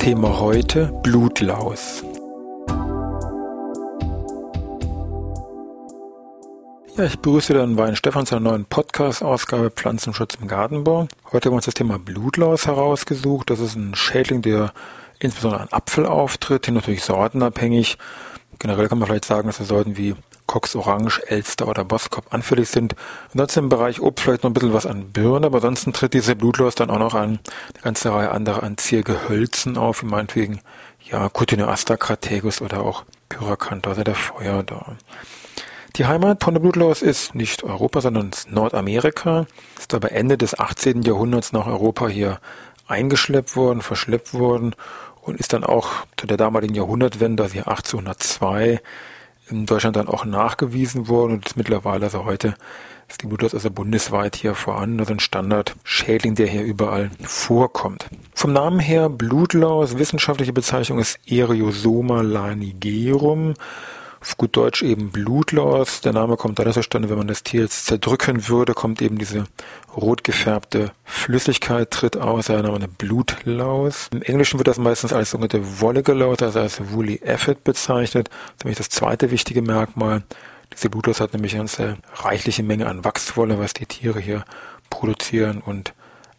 Thema heute Blutlaus. Ja, ich begrüße dann Wein Stefan zu einer neuen Podcast-Ausgabe Pflanzenschutz im Gartenbau. Heute haben wir uns das Thema Blutlaus herausgesucht. Das ist ein Schädling, der insbesondere an Apfel auftritt, natürlich sortenabhängig. Generell kann man vielleicht sagen, dass er Sorten wie Cox Orange, Elster oder Boskop anfällig sind. Ansonsten im Bereich Obst vielleicht noch ein bisschen was an Birne, aber ansonsten tritt diese Blutlaus dann auch noch an eine ganze Reihe anderer an Ziergehölzen auf, wie meinetwegen ja Cutinoaster crategus oder auch Pyracantha, also der Feuerdorn. Die Heimat von der Blutlaus ist nicht Europa, sondern Nordamerika. Ist aber Ende des 18. Jahrhunderts nach Europa hier eingeschleppt worden, verschleppt worden und ist dann auch zu der damaligen Jahrhundertwende, also hier 1802, in Deutschland dann auch nachgewiesen worden und mittlerweile, also heute, ist die Blutlaus also bundesweit hier vorhanden, also ein Standard-Schädling, der hier überall vorkommt. Vom Namen her Blutlaus, wissenschaftliche Bezeichnung ist Eriosoma lanigerum auf gut Deutsch eben Blutlaus. Der Name kommt dadurch zustande, wenn man das Tier jetzt zerdrücken würde, kommt eben diese rot gefärbte Flüssigkeit tritt aus, der Name eine Blutlaus. Im Englischen wird das meistens als sogenannte wollige Laus, also als Woolly Effet bezeichnet. Das ist nämlich das zweite wichtige Merkmal. Diese Blutlaus hat nämlich eine sehr reichliche Menge an Wachswolle, was die Tiere hier produzieren und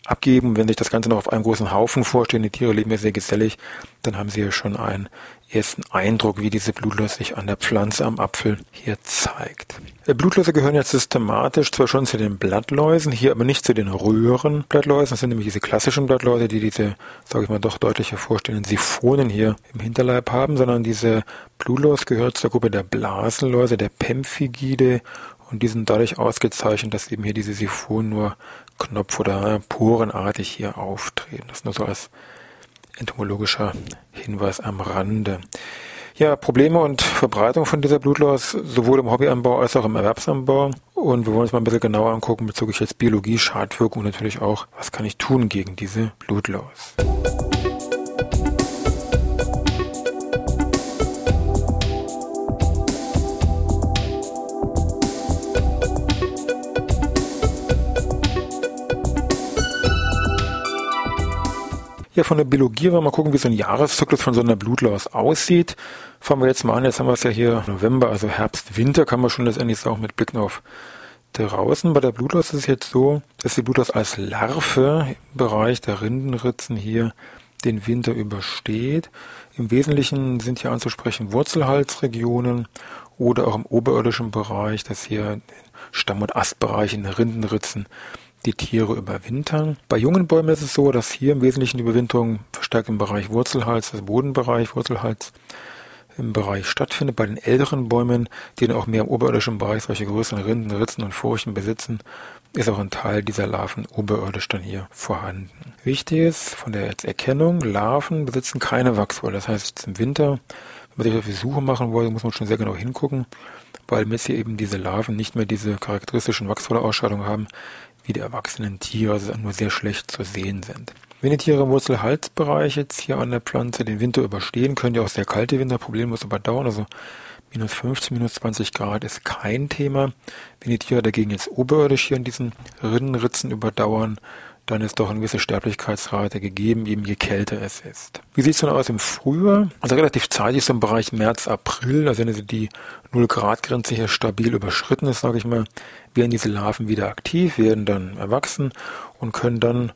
abgeben. Wenn sich das Ganze noch auf einem großen Haufen vorstellen, die Tiere leben ja sehr gesellig, dann haben sie ja schon einen ersten Eindruck, wie diese Blutläuse sich an der Pflanze am Apfel hier zeigt. Äh, Blutläuse gehören jetzt systematisch zwar schon zu den Blattläusen, hier aber nicht zu den Röhrenblattläusen. Das sind nämlich diese klassischen Blattläuse, die diese, sage ich mal, doch deutlich hervorstehenden Siphonen hier im Hinterleib haben, sondern diese Blutlaus gehört zur Gruppe der Blasenläuse, der Pemphigide und die sind dadurch ausgezeichnet, dass eben hier diese Siphonen nur knopf- oder porenartig hier auftreten. Das nur so als entomologischer Hinweis am Rande. Ja, Probleme und Verbreitung von dieser Blutlaus sowohl im Hobbyanbau als auch im Erwerbsanbau. Und wir wollen uns mal ein bisschen genauer angucken bezüglich jetzt Biologie, Schadwirkung und natürlich auch, was kann ich tun gegen diese Blutlaus. Ja, von der Biologie wollen wir mal gucken, wie so ein Jahreszyklus von so einer Blutlaus aussieht. Fangen wir jetzt mal an. Jetzt haben wir es ja hier November, also Herbst, Winter, kann man schon letztendlich sagen, mit Blick auf draußen. Bei der Blutlaus ist es jetzt so, dass die Blutlaus als Larve im Bereich der Rindenritzen hier den Winter übersteht. Im Wesentlichen sind hier anzusprechen Wurzelhalsregionen oder auch im oberirdischen Bereich, dass hier Stamm- und Astbereich in den Rindenritzen die Tiere überwintern. Bei jungen Bäumen ist es so, dass hier im Wesentlichen die Überwinterung verstärkt im Bereich Wurzelhals, also Bodenbereich, Wurzelhals im Bereich stattfindet. Bei den älteren Bäumen, die dann auch mehr im oberirdischen Bereich solche größeren Rinden, Ritzen und Furchen besitzen, ist auch ein Teil dieser Larven oberirdisch dann hier vorhanden. Wichtig ist von der Erkennung, Larven besitzen keine Wachswolle. Das heißt, im Winter, wenn man sich auf die Suche machen will, muss man schon sehr genau hingucken, weil jetzt hier eben diese Larven nicht mehr diese charakteristischen Wachswolleausscheidungen haben, wie die erwachsenen Tiere also nur sehr schlecht zu sehen sind. Wenn die Tiere im Wurzelhalsbereich jetzt hier an der Pflanze den Winter überstehen, können ja auch sehr kalte Winter problemlos überdauern. Also minus 15, minus 20 Grad ist kein Thema. Wenn die Tiere dagegen jetzt oberirdisch hier in diesen Rinnenritzen überdauern, dann ist doch eine gewisse Sterblichkeitsrate gegeben, eben je kälter es ist. Wie sieht es denn aus im Frühjahr? Also relativ zeitig so im Bereich März, April, also wenn also die 0 Grad Grenze hier stabil überschritten ist, sage ich mal, werden diese Larven wieder aktiv, werden dann erwachsen und können dann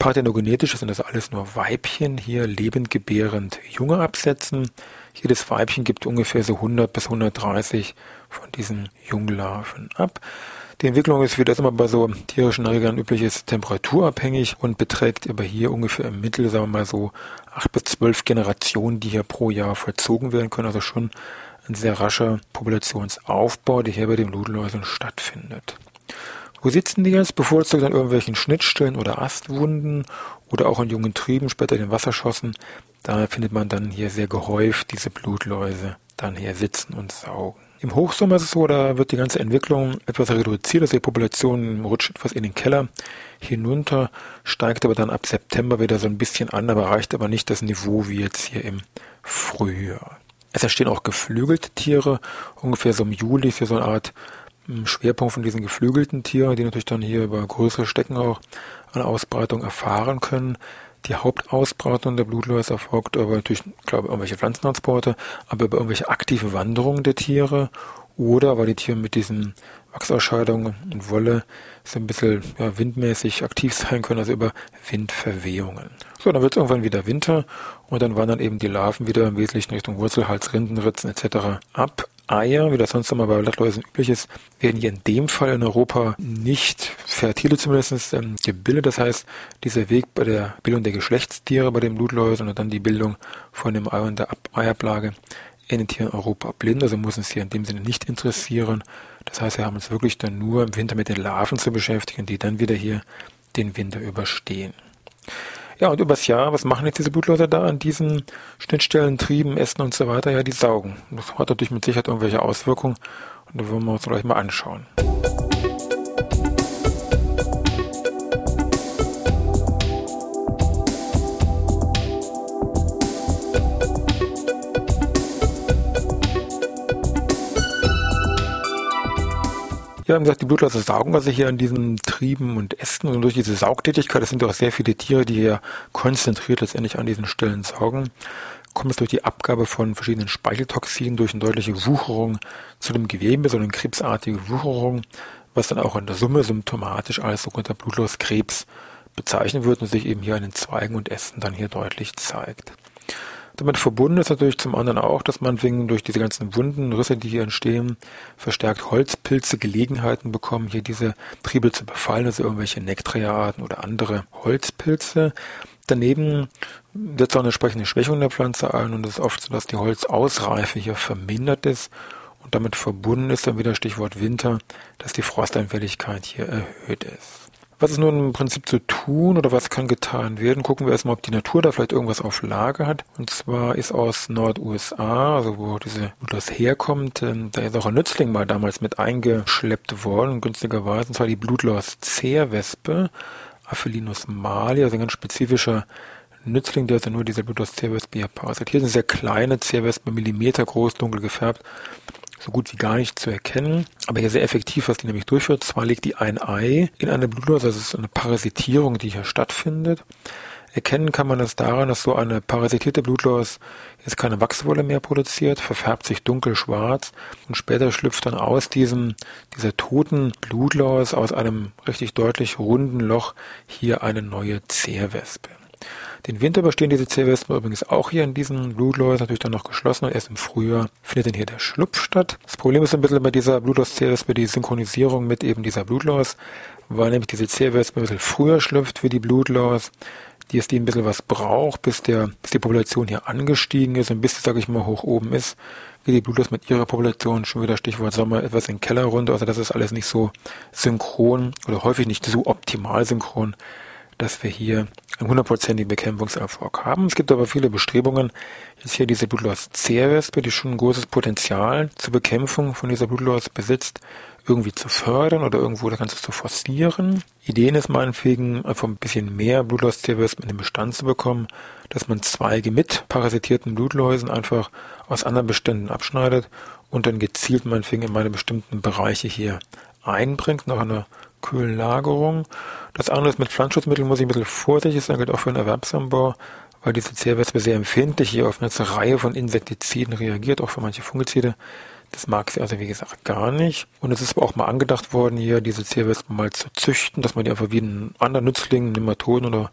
parthenogenetisch, sind das alles nur Weibchen, hier lebendgebärend Junge absetzen. Jedes Weibchen gibt ungefähr so 100 bis 130 von diesen Junglarven ab. Die Entwicklung ist, wie das immer bei so tierischen Erregern üblich ist, temperaturabhängig und beträgt aber hier ungefähr im Mittel, sagen wir mal so, acht bis zwölf Generationen, die hier pro Jahr vollzogen werden können. Also schon ein sehr rascher Populationsaufbau, der hier bei den Nudelläusen stattfindet. Wo sitzen die jetzt? Bevorzugt an irgendwelchen Schnittstellen oder Astwunden oder auch an jungen Trieben, später den Wasserschossen. Da findet man dann hier sehr gehäuft diese Blutläuse dann hier sitzen und saugen. Im Hochsommer ist es so, da wird die ganze Entwicklung etwas reduziert, also die Population rutscht etwas in den Keller hinunter, steigt aber dann ab September wieder so ein bisschen an, aber erreicht aber nicht das Niveau wie jetzt hier im Frühjahr. Es entstehen auch geflügelte Tiere, ungefähr so im Juli hier so eine Art Schwerpunkt von diesen geflügelten Tieren, die natürlich dann hier über größere Stecken auch eine Ausbreitung erfahren können. Die Hauptausbreitung der Blutläuse erfolgt aber natürlich, glaube ich, irgendwelche Pflanzentransporte, aber über irgendwelche aktive Wanderungen der Tiere oder weil die Tiere mit diesen Wachsausscheidungen und Wolle so ein bisschen ja, windmäßig aktiv sein können, also über Windverwehungen. So, dann wird es irgendwann wieder Winter und dann wandern eben die Larven wieder im Wesentlichen Richtung Wurzelhals, Rindenritzen etc. ab. Eier, wie das sonst immer bei Blattläusen üblich ist, werden hier in dem Fall in Europa nicht fertile zumindest ähm, gebildet. Das heißt, dieser Weg bei der Bildung der Geschlechtstiere bei den Blutläusen und dann die Bildung von dem Ei und der Eiablage endet hier in Europa blind, also muss uns hier in dem Sinne nicht interessieren. Das heißt, wir haben uns wirklich dann nur im Winter mit den Larven zu beschäftigen, die dann wieder hier den Winter überstehen. Ja, und übers Jahr, was machen jetzt diese Blutläuse da an diesen Schnittstellen, Trieben, Ästen und so weiter? Ja, die saugen. Das hat natürlich mit Sicherheit irgendwelche Auswirkungen und da wollen wir uns gleich mal anschauen. Ja, wie gesagt, die Blutläuse saugen also hier an diesen Trieben und Ästen und durch diese Saugtätigkeit, das sind ja auch sehr viele Tiere, die hier konzentriert letztendlich an diesen Stellen saugen, kommt es durch die Abgabe von verschiedenen Speicheltoxinen durch eine deutliche Wucherung zu dem Gewebe, so eine krebsartige Wucherung, was dann auch in der Summe symptomatisch als sogenannter Blutlauskrebs bezeichnet wird und sich eben hier an den Zweigen und Ästen dann hier deutlich zeigt. Damit verbunden ist natürlich zum anderen auch, dass man wegen durch diese ganzen Wunden, Risse, die hier entstehen, verstärkt Holzpilze Gelegenheiten bekommen, hier diese Triebe zu befallen, also irgendwelche Nektriarten oder andere Holzpilze. Daneben setzt auch eine entsprechende Schwächung der Pflanze ein und es ist oft so, dass die Holzausreife hier vermindert ist und damit verbunden ist dann wieder Stichwort Winter, dass die Frostanfälligkeit hier erhöht ist. Was ist nun im Prinzip zu tun oder was kann getan werden? Gucken wir erstmal, ob die Natur da vielleicht irgendwas auf Lage hat. Und zwar ist aus Nord-USA, also wo diese, wo herkommt, ähm, da ist auch ein Nützling mal damals mit eingeschleppt worden, günstigerweise, und zwar die Blutlaus-Zehrwespe, Aphelinus mali, also ein ganz spezifischer Nützling, der also nur diese Blutlaus-Zehrwespe hier parasitiert. Eine sehr kleine Zehrwespe, Millimeter groß, dunkel gefärbt, so gut wie gar nicht zu erkennen, aber hier sehr effektiv, was die nämlich durchführt. Zwar legt die ein Ei in eine Blutlaus, also es ist eine Parasitierung, die hier stattfindet. Erkennen kann man das daran, dass so eine parasitierte Blutlaus jetzt keine Wachswolle mehr produziert, verfärbt sich dunkel-schwarz und später schlüpft dann aus diesem, dieser toten Blutlaus aus einem richtig deutlich runden Loch hier eine neue Zehrwespe. Den Winter überstehen diese Zellwespen übrigens auch hier in diesen Blutläusen, natürlich dann noch geschlossen und erst im Frühjahr findet dann hier der Schlupf statt. Das Problem ist ein bisschen bei dieser Blutlaus-Zellwespe die Synchronisierung mit eben dieser Blutlaus, weil nämlich diese Zellwespe ein bisschen früher schlüpft wie die Blutlaus, die es die ein bisschen was braucht, bis der, bis die Population hier angestiegen ist und bis, sage ich mal, hoch oben ist, geht die Blutlaus mit ihrer Population schon wieder Stichwort Sommer etwas in den Keller runter. Also das ist alles nicht so synchron oder häufig nicht so optimal synchron, dass wir hier einen hundertprozentigen Bekämpfungserfolg haben. Es gibt aber viele Bestrebungen, jetzt hier diese Blutlaus-Zehrwespe, die schon ein großes Potenzial zur Bekämpfung von dieser Blutlaus besitzt, irgendwie zu fördern oder irgendwo das Ganze zu forcieren. Ideen ist meinetwegen, einfach ein bisschen mehr Blutlaus-Zehrwespen in den Bestand zu bekommen, dass man Zweige mit parasitierten Blutläusen einfach aus anderen Beständen abschneidet und dann gezielt meinetwegen in meine bestimmten Bereiche hier einbringt, nach einer kühlen Lagerung. Das andere ist mit Pflanzenschutzmitteln muss ich ein bisschen vorsichtig sein, gilt auch für den Erwerbsanbau, weil diese Zierwespe sehr empfindlich hier auf eine ganze Reihe von Insektiziden reagiert, auch für manche Fungizide. Das mag sie also wie gesagt gar nicht. Und es ist aber auch mal angedacht worden, hier diese Zierwespen mal zu züchten, dass man die einfach wie einen anderen Nützling, Nematoden oder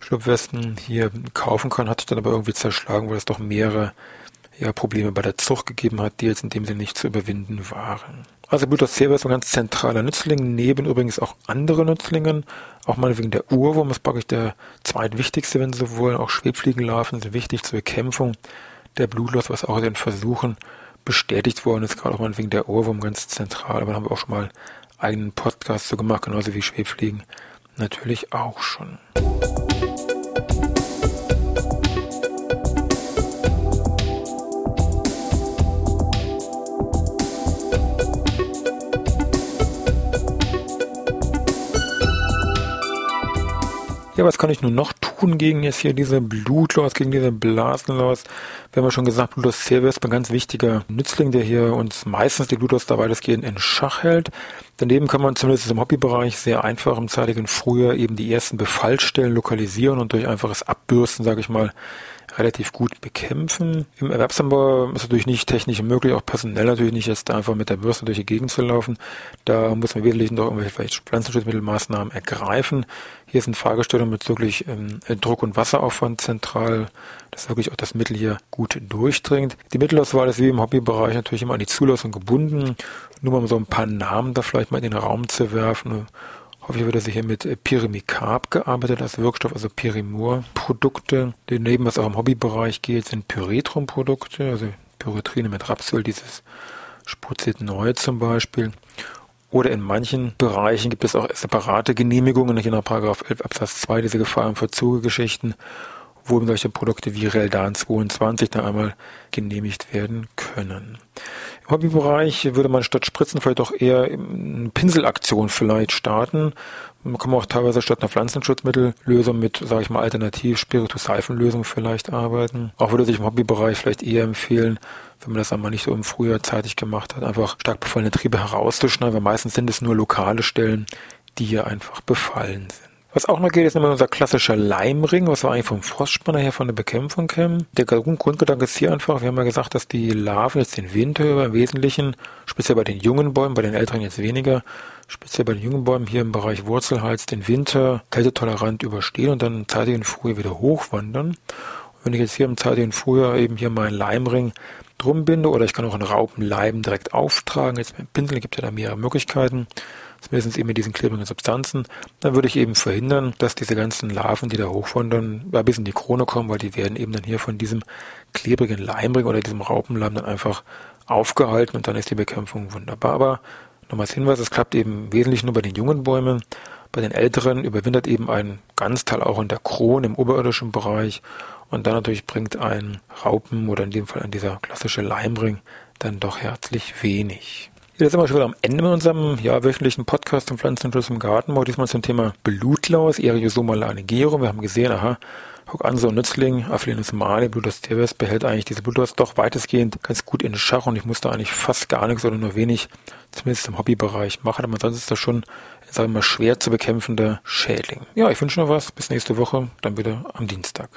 Schlupfwespen hier kaufen kann, hat sich dann aber irgendwie zerschlagen, weil es doch mehrere ja, Probleme bei der Zucht gegeben hat, die jetzt in dem Sinne nicht zu überwinden waren. Also Buttercea ist ein ganz zentraler Nützling, neben übrigens auch andere Nützlingen, auch mal wegen der Urwurm ist praktisch der zweitwichtigste, wenn Sie so wollen. Auch Schwebfliegenlarven sind wichtig zur Bekämpfung der Blutlaus, was auch in den Versuchen bestätigt worden ist, gerade auch mal wegen der Urwurm ganz zentral. Aber da haben wir auch schon mal einen Podcast so gemacht, genauso wie Schwebfliegen natürlich auch schon. Ja, was kann ich nun noch tun gegen jetzt hier diese Blutlaus, gegen diese Blasenlaus? Wir haben ja schon gesagt, Blutlaus cervix ist ein ganz wichtiger Nützling, der hier uns meistens die Blutlaus da weitestgehend in Schach hält. Daneben kann man zumindest im Hobbybereich sehr einfach im zeitigen Frühjahr eben die ersten Befallstellen lokalisieren und durch einfaches Abbürsten, sage ich mal, relativ gut bekämpfen. Im Erwerbsanbau ist natürlich nicht technisch möglich, auch personell natürlich nicht, jetzt einfach mit der Bürste durch die Gegend zu laufen. Da muss man wesentlich noch irgendwelche Pflanzenschutzmittelmaßnahmen ergreifen. Hier sind Fragestellungen bezüglich ähm, Druck- und Wasseraufwand zentral, dass wirklich auch das Mittel hier gut durchdringt. Die Mittelauswahl ist wie im Hobbybereich natürlich immer an die Zulassung gebunden. Nur mal um so ein paar Namen da vielleicht mal in den Raum zu werfen Häufig wird also hier mit Pyrimicab gearbeitet als Wirkstoff, also Pyrimur-Produkte. Daneben, was auch im Hobbybereich geht, sind Pyretrum-Produkte, also Pyretrine mit Rapsöl, dieses Spruzit neu zum Beispiel. Oder in manchen Bereichen gibt es auch separate Genehmigungen, hier nach Paragraph 11 Absatz 2, diese Gefahr- und Verzugegeschichten, wo solche Produkte wie Reldan 22 da einmal genehmigt werden können. Hobbybereich würde man statt Spritzen vielleicht auch eher eine Pinselaktion vielleicht starten. Man kann auch teilweise statt einer Pflanzenschutzmittellösung mit, sage ich mal, alternativ Spiritus-Seifenlösung vielleicht arbeiten. Auch würde sich im Hobbybereich vielleicht eher empfehlen, wenn man das einmal nicht so im Frühjahr zeitig gemacht hat, einfach stark befallene Triebe herauszuschneiden, weil meistens sind es nur lokale Stellen, die hier einfach befallen sind. Was auch noch geht, ist immer unser klassischer Leimring, was wir eigentlich vom Frostspanner her von der Bekämpfung kennen. Der Grundgedanke ist hier einfach, wir haben ja gesagt, dass die Larven jetzt den Winter über im Wesentlichen, speziell bei den jungen Bäumen, bei den älteren jetzt weniger, speziell bei den jungen Bäumen hier im Bereich Wurzelhals den Winter kältetolerant überstehen und dann im zeitigen Frühjahr wieder hochwandern. Und wenn ich jetzt hier im zeitigen Frühjahr eben hier meinen Leimring drum binde oder ich kann auch einen Raupenleim direkt auftragen, jetzt mit dem Pinsel gibt ja da mehrere Möglichkeiten, zumindest eben mit diesen klebrigen Substanzen, dann würde ich eben verhindern, dass diese ganzen Larven, die da hochwandern, ja, bis in die Krone kommen, weil die werden eben dann hier von diesem klebrigen Leimring oder diesem Raupenleim dann einfach aufgehalten und dann ist die Bekämpfung wunderbar. Aber nochmals Hinweis, es klappt eben wesentlich nur bei den jungen Bäumen. Bei den älteren überwintert eben ein Ganzteil auch in der Krone im oberirdischen Bereich und dann natürlich bringt ein Raupen oder in dem Fall ein dieser klassische Leimring dann doch herzlich wenig. Jetzt sind wir schon wieder am Ende mit unserem ja, wöchentlichen Podcast zum Pflanzenschutz im Gartenbau. Diesmal zum Thema Blutlaus, Eriosoma lanigero. Wir haben gesehen, aha, Guck an, so Nützling, Aphelinus mali, Blutus teres, behält eigentlich diese Blutlaus doch weitestgehend ganz gut in Schach und ich musste eigentlich fast gar nichts oder nur wenig, zumindest im Hobbybereich machen, aber sonst ist das schon, sagen wir mal, schwer zu bekämpfender Schädling. Ja, ich wünsche noch was. Bis nächste Woche, dann wieder am Dienstag.